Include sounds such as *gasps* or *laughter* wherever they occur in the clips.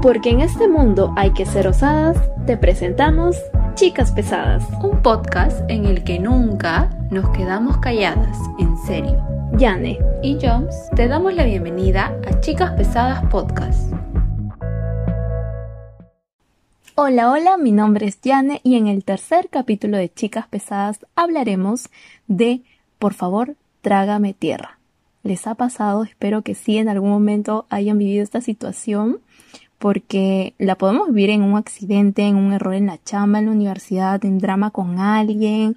Porque en este mundo hay que ser osadas, te presentamos Chicas Pesadas, un podcast en el que nunca nos quedamos calladas, en serio. Yane y Jones te damos la bienvenida a Chicas Pesadas Podcast. Hola, hola, mi nombre es Yane y en el tercer capítulo de Chicas Pesadas hablaremos de Por favor, trágame tierra. ¿Les ha pasado? Espero que sí en algún momento hayan vivido esta situación porque la podemos vivir en un accidente, en un error en la chamba, en la universidad, en drama con alguien,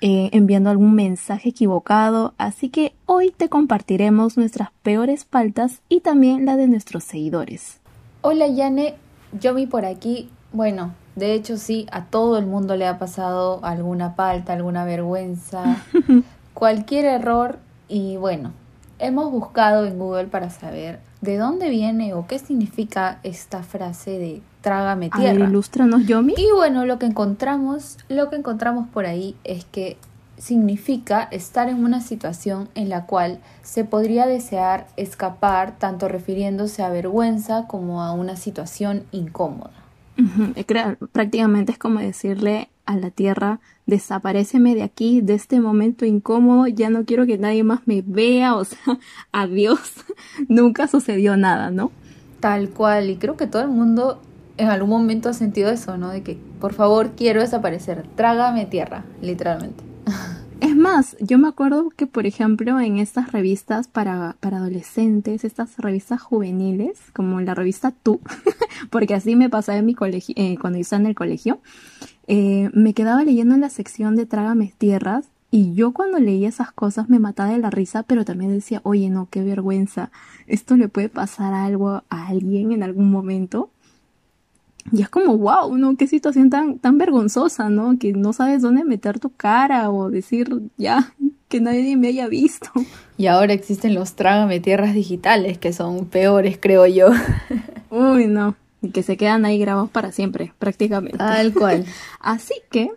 eh, enviando algún mensaje equivocado. Así que hoy te compartiremos nuestras peores faltas y también la de nuestros seguidores. Hola Yane, yo vi por aquí. Bueno, de hecho sí, a todo el mundo le ha pasado alguna falta, alguna vergüenza, *laughs* cualquier error y bueno, hemos buscado en Google para saber de dónde viene o qué significa esta frase de trágame tierra. A ver, ilústranos, Yomi. Y bueno, lo que encontramos, lo que encontramos por ahí es que significa estar en una situación en la cual se podría desear escapar, tanto refiriéndose a vergüenza como a una situación incómoda. Prácticamente es como decirle a la tierra, desapareceme de aquí, de este momento incómodo, ya no quiero que nadie más me vea, o sea, *laughs* adiós, nunca sucedió nada, ¿no? Tal cual, y creo que todo el mundo en algún momento ha sentido eso, ¿no? De que, por favor, quiero desaparecer, trágame tierra, literalmente. *laughs* Es más, yo me acuerdo que, por ejemplo, en estas revistas para, para adolescentes, estas revistas juveniles, como la revista Tú, *laughs* porque así me pasaba en mi colegio, eh, cuando yo estaba en el colegio, eh, me quedaba leyendo en la sección de Trágame Tierras y yo cuando leía esas cosas me mataba de la risa, pero también decía, oye, no, qué vergüenza, esto le puede pasar algo a alguien en algún momento. Y es como, wow, ¿no? Qué situación tan, tan vergonzosa, ¿no? Que no sabes dónde meter tu cara o decir, ya, que nadie me haya visto. Y ahora existen los trágame tierras digitales, que son peores, creo yo. Uy, no. Y que se quedan ahí grabados para siempre, prácticamente. Tal cual. *laughs* Así que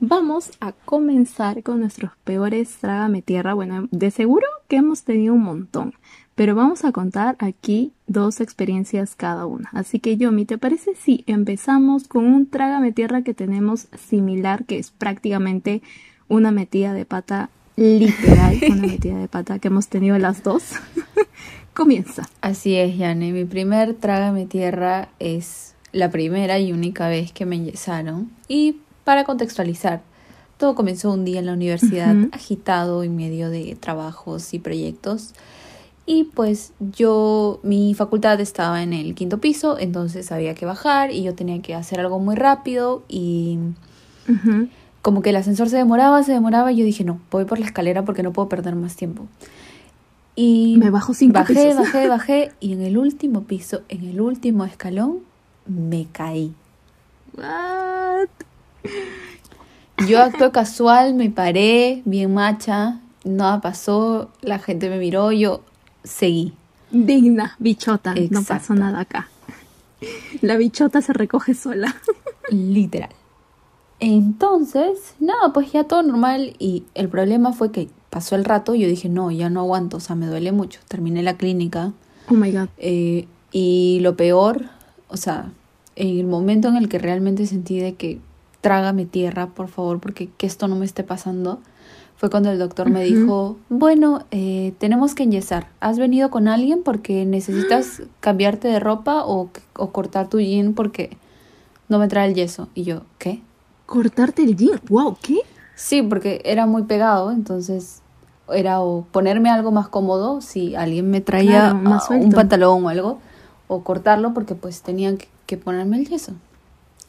vamos a comenzar con nuestros peores trágame tierra. Bueno, de seguro que hemos tenido un montón pero vamos a contar aquí dos experiencias cada una. Así que Yomi, ¿te parece si empezamos con un trágame tierra que tenemos similar, que es prácticamente una metida de pata literal, una *laughs* metida de pata que hemos tenido las dos? *laughs* Comienza. Así es, Yane. Mi primer trágame tierra es la primera y única vez que me enyesaron. Y para contextualizar, todo comenzó un día en la universidad, agitado en medio de trabajos y proyectos. Y pues yo, mi facultad estaba en el quinto piso, entonces había que bajar y yo tenía que hacer algo muy rápido y como que el ascensor se demoraba, se demoraba y yo dije, no, voy por la escalera porque no puedo perder más tiempo. Y me bajo cinco bajé, bajé, bajé y en el último piso, en el último escalón, me caí. What? Yo acto casual, me paré, bien macha, nada pasó, la gente me miró, yo seguí. Digna, bichota, no pasó nada acá. La bichota se recoge sola. Literal. Entonces, nada, pues ya todo normal y el problema fue que pasó el rato y yo dije, no, ya no aguanto, o sea, me duele mucho. Terminé la clínica. Oh my god. Eh, y lo peor, o sea, en el momento en el que realmente sentí de que trágame tierra, por favor, porque que esto no me esté pasando, fue cuando el doctor me dijo, bueno, eh, tenemos que enyesar. ¿Has venido con alguien porque necesitas *gasps* cambiarte de ropa o, o cortar tu jean porque no me trae el yeso? Y yo, ¿qué? ¿Cortarte el jean? ¡Wow! ¿Qué? Sí, porque era muy pegado, entonces era o ponerme algo más cómodo si alguien me traía un pantalón o algo, o cortarlo porque pues tenían que ponerme el yeso.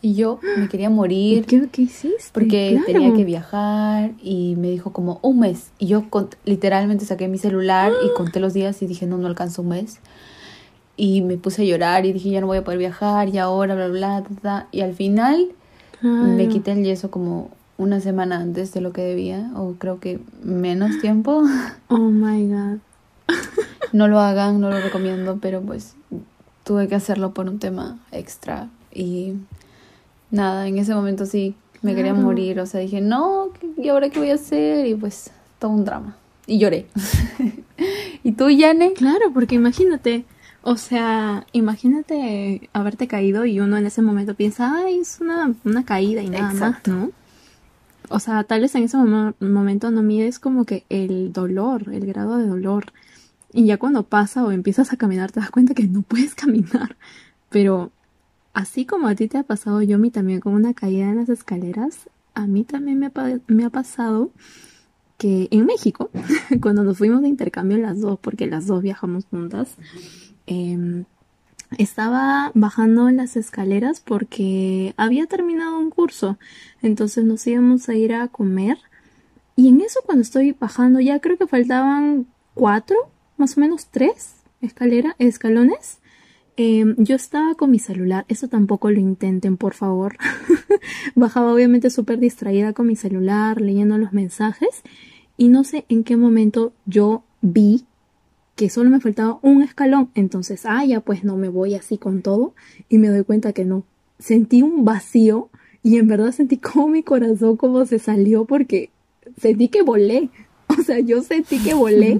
Y yo me *gasps* quería morir. ¿Qué, qué hiciste? Porque tenía que viajar y me dijo como un mes. Y yo literalmente saqué mi celular y *gasps* conté los días y dije, no, no alcanzo un mes. Y me puse a llorar y dije, ya no voy a poder viajar y ahora, bla, bla, bla. Y al final me quité el yeso como una semana antes de lo que debía, o creo que menos tiempo. *laughs* Oh my god. no lo hagan, no lo recomiendo, pero pues tuve que hacerlo por un tema extra. Y nada, en ese momento sí me quería morir, o sea, dije, no, ¿y ahora qué voy a hacer? Y pues todo un drama. Y lloré. *laughs* ¿Y tú, Yane? Claro, porque imagínate, O sea, imagínate haberte caído y uno en ese momento piensa, ay, es una, una caída y nada más, ¿no? O sea, tal vez en ese momento no mides como que el dolor, el grado de dolor. Y ya cuando pasa o empiezas a caminar te das cuenta que no puedes *laughs* caminar. Pero así como a ti te ha pasado, yo mí también con una caída en las escaleras, a mí también me ha, me ha pasado que en México, *laughs* cuando nos fuimos de intercambio las dos, porque las dos viajamos juntas, Em, estaba bajando las escaleras porque había terminado un curso. Entonces nos íbamos a ir a comer. Y en eso cuando estoy bajando, ya creo que faltaban cuatro, más o menos tres escalera, escalones. Em, yo estaba con mi celular, eso tampoco lo intenten, por favor. *laughs* Bajaba obviamente súper distraída con mi celular, leyendo los mensajes. Y no sé en qué momento yo vi que solo me faltaba un escalón. Entonces, ah, ya pues no me voy así con todo. Y me doy cuenta que no. Sentí un vacío y en verdad sentí como mi corazón como se salió porque sentí que volé. *laughs* O sea, yo sentí que volé.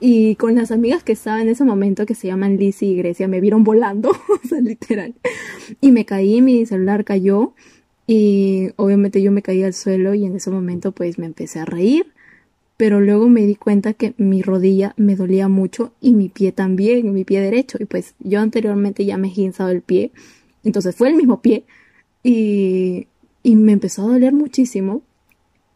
Y con las amigas que estaban en ese momento, que se llaman Lizzie y Grecia, me vieron volando, *laughs* o sea, literal. Y me caí, mi celular cayó. Y obviamente yo me caí al suelo y en ese momento pues me empecé a reír pero luego me di cuenta que mi rodilla me dolía mucho y mi pie también, mi pie derecho. Y pues yo anteriormente ya me he guinzado el pie, entonces fue el mismo pie y, y me empezó a doler muchísimo.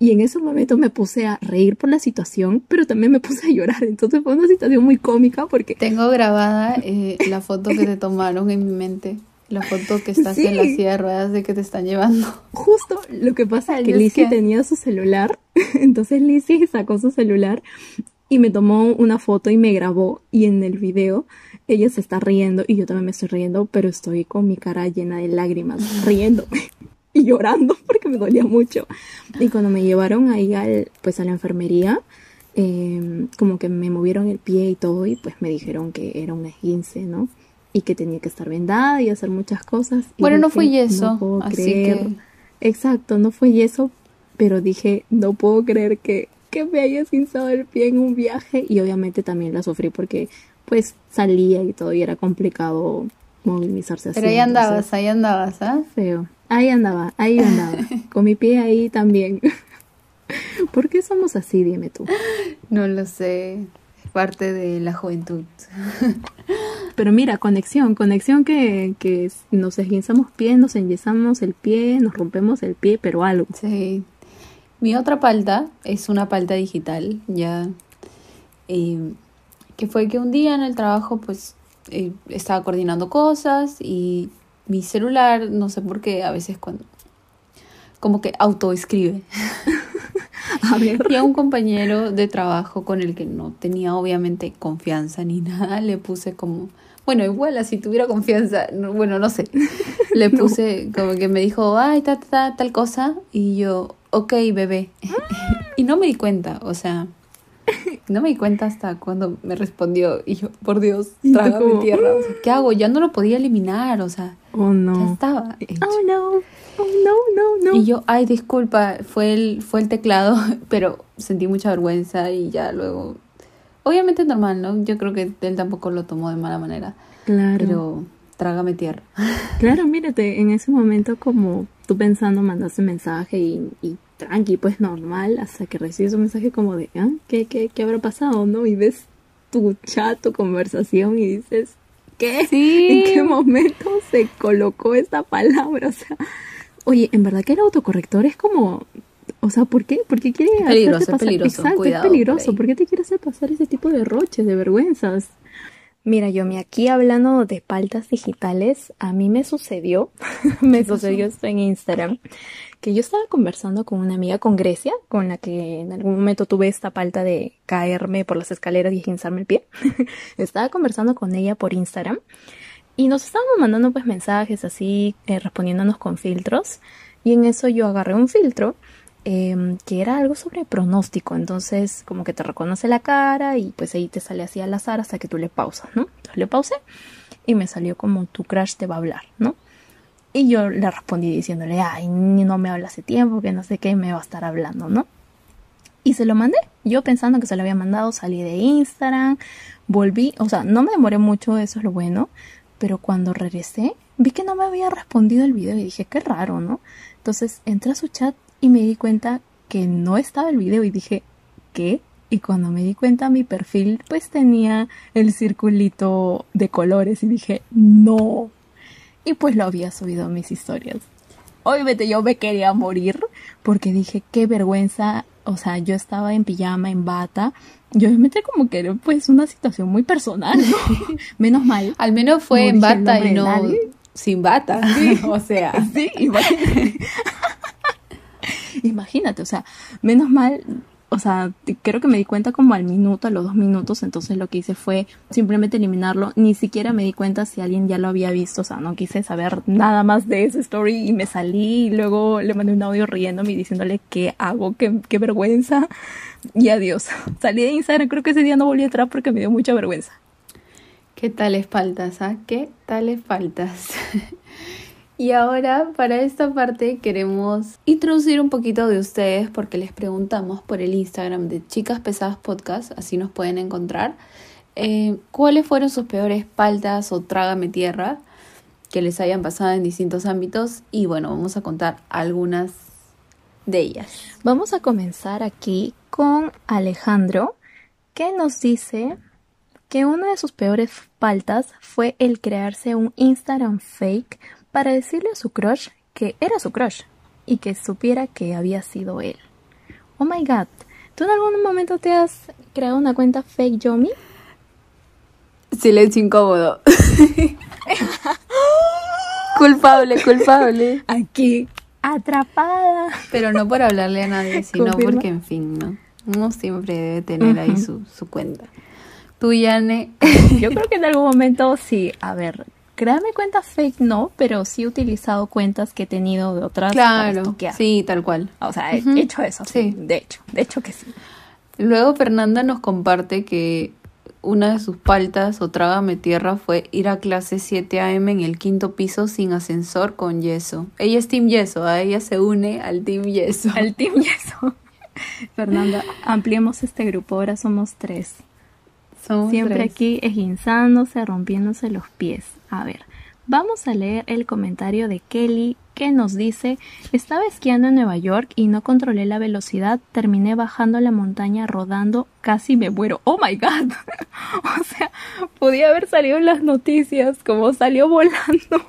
Y en ese momento me puse a reír por la situación, pero también me puse a llorar. Entonces fue una situación muy cómica porque... Tengo grabada eh, la foto que te tomaron en mi mente. La foto que estás en la silla de ruedas de que te están llevando. Justo lo que pasa es que Lizzie tenía su celular, *laughs* entonces Lizzie sacó su celular y me tomó una foto y me grabó y en el video ella se está riendo y yo también me estoy riendo, pero estoy con mi cara llena de lágrimas, *laughs* riéndome y llorando porque me dolía mucho. Y cuando me llevaron ahí al, pues a la enfermería, eh, como que me movieron el pie y todo y pues me dijeron que era un esguince, ¿no? Y que tenía que estar vendada y hacer muchas cosas. bueno, no fue yeso, así que... Exacto, no fue yeso, pero dije, no puedo creer que, que me haya esguinzado el pie en un viaje y obviamente también la sufrí porque pues salía y todo y era complicado movilizarse así. Pero ahí andabas, ahí andabas, ¿ah? Feo. Ahí andaba, ahí *laughs* andaba, con mi pie ahí también. *laughs* ¿Por qué somos así, dime tú? No lo sé parte de la juventud. *laughs* Pero mira, conexión, conexión que, que nos esguinzamos pie, nos enyesamos el pie, nos rompemos el pie, pero algo. Sí. Mi otra palta es una palta digital, ya. que fue que un día en el trabajo, pues, eh, estaba coordinando cosas y mi celular, no sé por qué, a veces cuando. como que autoescribe. *laughs* A ver. Y a un compañero de trabajo con el que no tenía obviamente confianza ni *laughs* nada, le puse como, bueno, igual así tuviera confianza, bueno, no sé, *laughs* le puse como que me dijo, ay, ta, ta, tal cosa, y yo, ok, bebé. *laughs* y no me di cuenta, o sea, no me di cuenta hasta cuando me respondió y yo, por Dios, traga mi tierra. ¿Qué hago? Ya no lo podía eliminar, o sea, oh, no. ya estaba. Oh no. Oh, no, no, no. Y yo, ay, disculpa, fue el, fue el teclado, *laughs* pero sentí mucha vergüenza y ya luego. Obviamente normal, ¿no? Yo creo que él tampoco lo tomó de mala manera. Claro. Pero trágame tierra. *laughs* Claro, mírate, en ese momento como tú pensando mandaste mensaje y, y tranqui, pues normal, hasta que recibes un mensaje como de, ¿ah? ¿Qué, qué, qué habrá pasado, no? Y ves tu chat, tu conversación y dices, ¿qué? Sí. ¿En qué momento se colocó esta palabra? O sea, Oye, en verdad que el autocorrector es como, o sea, ¿por qué? ¿Por qué quiere peligroso, pasar? Peligroso, Exacto, es peligroso. ¿Por, qué te quiere hacer pasar ese tipo de roches, de vergüenzas? Mira, yo me aquí hablando de paltas digitales, a mí me sucedió, *laughs* me sucedió *laughs* esto en Instagram, que yo estaba conversando con una amiga con Grecia, con la que en algún momento tuve esta palta de caerme por las escaleras y esguinzarme el pie. *laughs* estaba conversando con ella por Instagram y nos estábamos mandando pues mensajes así, eh, respondiéndonos con filtros. Y en eso yo agarré un filtro em, que era algo sobre pronóstico. Entonces como que te reconoce la cara y pues ahí te sale así al azar hasta que tú le pausas, ¿no? Entonces le pausé y me salió como tu crush te va a hablar, ¿no? Y yo le respondí diciéndole, ay, no me habla hace tiempo, que no sé qué, me va a estar hablando, ¿no? Y se lo mandé. Yo pensando que se lo había mandado, salí de Instagram, volví, o sea, no me demoré mucho, eso es lo bueno, pero cuando regresé, vi que no me había respondido el video y dije, qué raro, ¿no? Entonces entré a su chat y me di cuenta que no estaba el video y dije, ¿qué? Y cuando me di cuenta mi perfil pues tenía el circulito de colores y dije, no. Y pues lo había subido a mis historias. Obviamente yo me quería morir porque dije, qué vergüenza. O sea, yo estaba en pijama, en bata. Yo me metí como que era pues una situación muy personal, ¿no? *laughs* Menos mal. Al menos fue en bata y no sin bata. *laughs* o sea. Sí, imagínate. *laughs* imagínate, o sea, menos mal o sea, creo que me di cuenta como al minuto, a los dos minutos, entonces lo que hice fue simplemente eliminarlo. Ni siquiera me di cuenta si alguien ya lo había visto, o sea, no quise saber nada más de ese story y me salí y luego le mandé un audio riéndome y diciéndole qué hago, qué, qué vergüenza y adiós. *laughs* Salí de Instagram, creo que ese día no volví a entrar porque me dio mucha vergüenza. ¿Qué tales faltas, ah? ¿Qué tales faltas? *laughs* Y ahora para esta parte queremos introducir un poquito de ustedes porque les preguntamos por el Instagram de Chicas Pesadas Podcast, así nos pueden encontrar, eh, cuáles fueron sus peores paltas o trágame tierra que les hayan pasado en distintos ámbitos y bueno, vamos a contar algunas de ellas. Vamos a comenzar aquí con Alejandro que nos dice que una de sus peores faltas fue el crearse un Instagram fake para decirle a su crush que era su crush y que supiera que había sido él. Oh my god, ¿tú en algún momento te has creado una cuenta fake Yomi? Silencio incómodo. *laughs* culpable, culpable. Aquí, atrapada. Pero no por hablarle a nadie, sino porque, en fin, ¿no? Uno siempre debe tener ahí su, su cuenta. Tú, Yane. Yo creo que en algún momento sí. A ver, Créame cuentas fake no, pero sí he utilizado cuentas que he tenido de otras claro, Sí, tal cual. O sea, he hecho eso, sí. De hecho, de hecho que sí. Luego Fernanda nos comparte que una de sus paltas o trágame tierra fue ir a clase 7 AM en el quinto piso sin ascensor con yeso. Ella es Team Yeso, a ella se une al Team Yeso. Al Team Yeso. Fernanda, ampliemos este grupo, ahora somos tres. Siempre aquí esguinzándose, rompiéndose los pies. A ver, vamos a leer el comentario de Kelly que nos dice, estaba esquiando en Nueva York y no controlé la velocidad, terminé bajando la montaña rodando, casi me muero. Oh my god. *laughs* o sea, podía haber salido en las noticias como salió volando.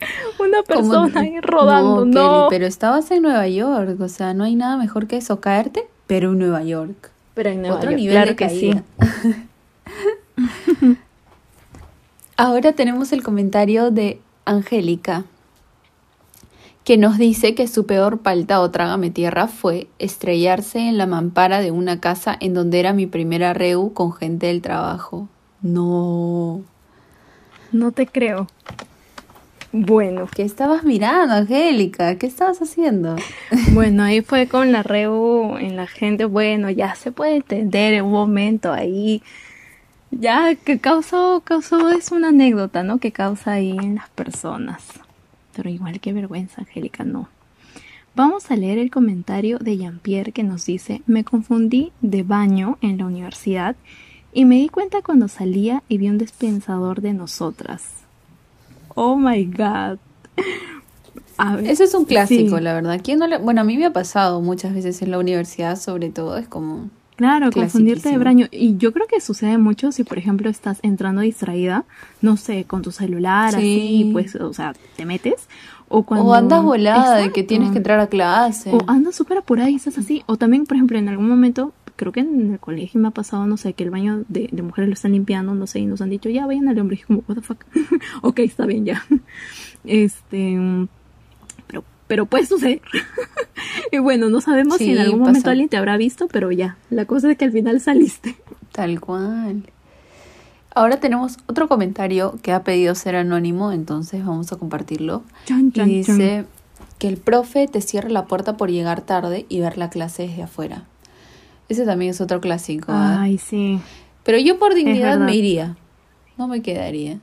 *laughs* Una persona ahí rodando, no. pero estabas en Nueva York, o sea, no hay nada mejor que eso, caerte, pero en Nueva York. Pero en Nueva Otro nivel claro que sí. *laughs* Ahora tenemos el comentario de Angélica, que nos dice que su peor palta o trágame tierra fue estrellarse en la mampara de una casa en donde era mi primera reu con gente del trabajo. No. No te creo. Bueno. ¿Qué estabas mirando, Angélica? ¿Qué estabas haciendo? *laughs* Bueno, ahí fue con la reu en la gente. Bueno, ya se puede entender un momento ahí ya que causó, causó, es una anécdota, ¿no? Que causa ahí en las personas. Pero igual qué vergüenza, Angélica, no. Vamos a leer el comentario de Jean-Pierre que nos dice, me confundí de baño en la universidad y me di cuenta cuando salía y vi un dispensador de nosotras. Oh my god. *laughs* A Eso es un clásico, la verdad. ¿Quién no le... Bueno, a mí me ha pasado muchas veces en la universidad, sobre todo, es como Claro, confundirte de baño. Y yo creo que sucede mucho si, por ejemplo, estás entrando distraída, no sé, con tu celular, así, pues, o sea, te metes. O, cuando... o andas volada de que tienes que entrar a clase. O andas súper apurada y estás así. O también, por ejemplo, en algún momento, creo que en el colegio me ha pasado, no sé, que el baño de, de mujeres lo están limpiando, no sé, y nos han dicho, ya vayan al hombre. Y como, what the fuck. *laughs* ok, está bien, ya. Este pero puede suceder. *laughs* y bueno, no sabemos si en algún momento alguien te habrá visto, pero ya, la cosa es que al final saliste. Tal cual. Ahora tenemos otro comentario que ha pedido ser anónimo, entonces vamos a compartirlo. y dice que el profe te cierra la puerta por llegar tarde y ver la clase desde afuera. Ese también es otro clásico. ¿ah? Ay, sí. Pero yo por dignidad me iría. No me quedaría.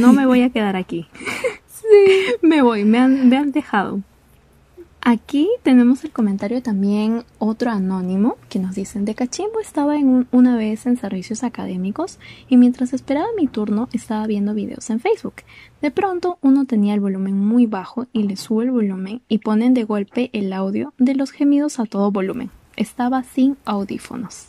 no me voy a quedar aquí. *laughs* sí. *laughs* Me voy, me han, me han dejado. Aquí tenemos el comentario también otro anónimo que nos dicen de cachimbo estaba en una vez en servicios académicos y mientras esperaba mi turno estaba viendo videos en Facebook. De pronto uno tenía el volumen muy bajo y le sube el volumen y ponen de golpe el audio de los gemidos a todo volumen. Estaba sin audífonos.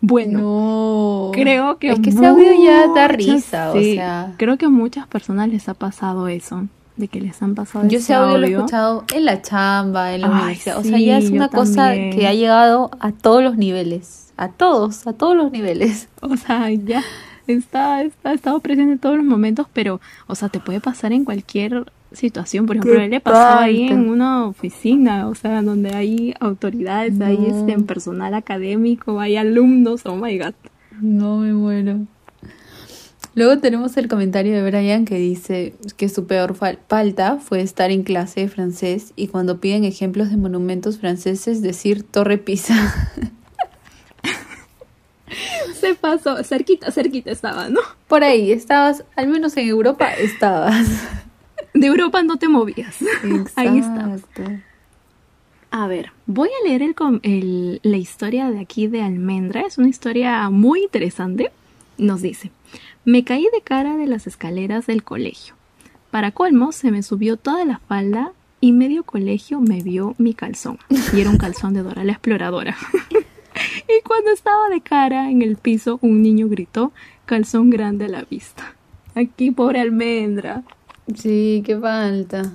Bueno, creo que es que ese audio ya da risa, o sea, creo que a muchas personas les ha pasado eso de que les han pasado Yo ese audio, lo he escuchado en la chamba, en la universidad. O sea, ya es una cosa que ha llegado a todos los niveles. A todos, a todos los niveles. *laughs* O sea, ya está, está, estado presente en todos los momentos, pero, o sea, te puede pasar en cualquier situación. Por ejemplo, él le pasó ahí en una oficina, o sea, donde hay autoridades, hay este, en personal académico, hay alumnos, oh my god. No me muero. Luego tenemos el comentario de Brian que dice que su peor falta fue estar en clase de francés y cuando piden ejemplos de monumentos franceses decir Torre Pisa. *laughs* Se pasó, cerquita, cerquita estaba, ¿no? Por ahí, estabas, al menos en Europa estabas. De Europa no te movías. Ahí estabas. A ver, voy a leer el, la historia de aquí de Almendra. Es una historia muy interesante. Nos dice, me caí de cara de las escaleras del colegio. Para colmo, se me subió toda la falda y medio colegio me vio mi calzón. Y era un calzón de Dora la exploradora. *laughs* y cuando estaba de cara en el piso, un niño gritó, calzón grande a la vista. Aquí, pobre almendra. Sí, qué falta.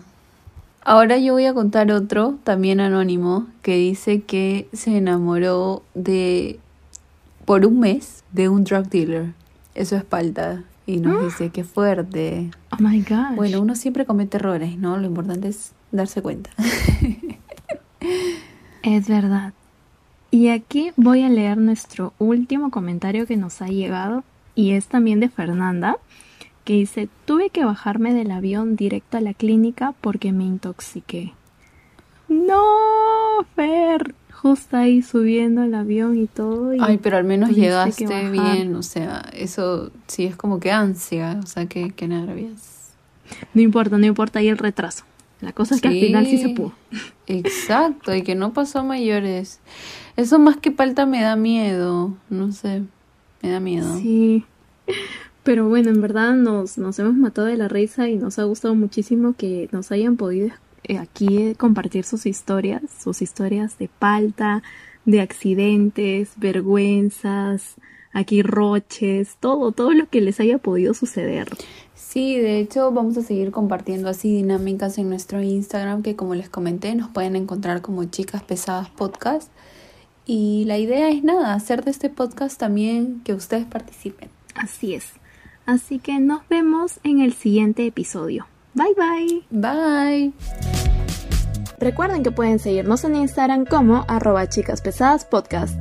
Ahora yo voy a contar otro, también anónimo, que dice que se enamoró de, por un mes, de un drug dealer eso es palta. Y nos ¡Ah! dice, qué fuerte. Oh my God. Bueno, uno siempre comete errores, ¿no? Lo importante es darse cuenta. *laughs* es verdad. Y aquí voy a leer nuestro último comentario que nos ha llegado y es también de Fernanda, que dice, tuve que bajarme del avión directo a la clínica porque me intoxiqué. No, Fer, justo ahí subiendo el avión y todo. Ay, pero al menos llegaste bien, o sea, eso sí es como que ansia, o sea, que, que nervios. No importa, no importa ahí el retraso. La cosa es que al final sí se pudo. Exacto, y que no pasó mayores. Eso más que falta me da miedo, no sé, me da miedo. Sí. Pero bueno, en verdad nos, nos hemos matado de la risa y nos ha gustado muchísimo que nos hayan podido eh, aquí compartir sus historias, sus historias de palta, de accidentes, vergüenzas, aquí roches, todo, todo lo que les haya podido suceder. Sí, de hecho vamos a seguir compartiendo así dinámicas en nuestro Instagram que como les comenté nos pueden encontrar como Chicas Pesadas Podcast. Y la idea es nada, hacer de este podcast también que ustedes participen. Así es. Así que nos vemos en el siguiente episodio. Bye bye. Bye. Recuerden que pueden seguirnos en Instagram como arroba chicas pesadas podcast.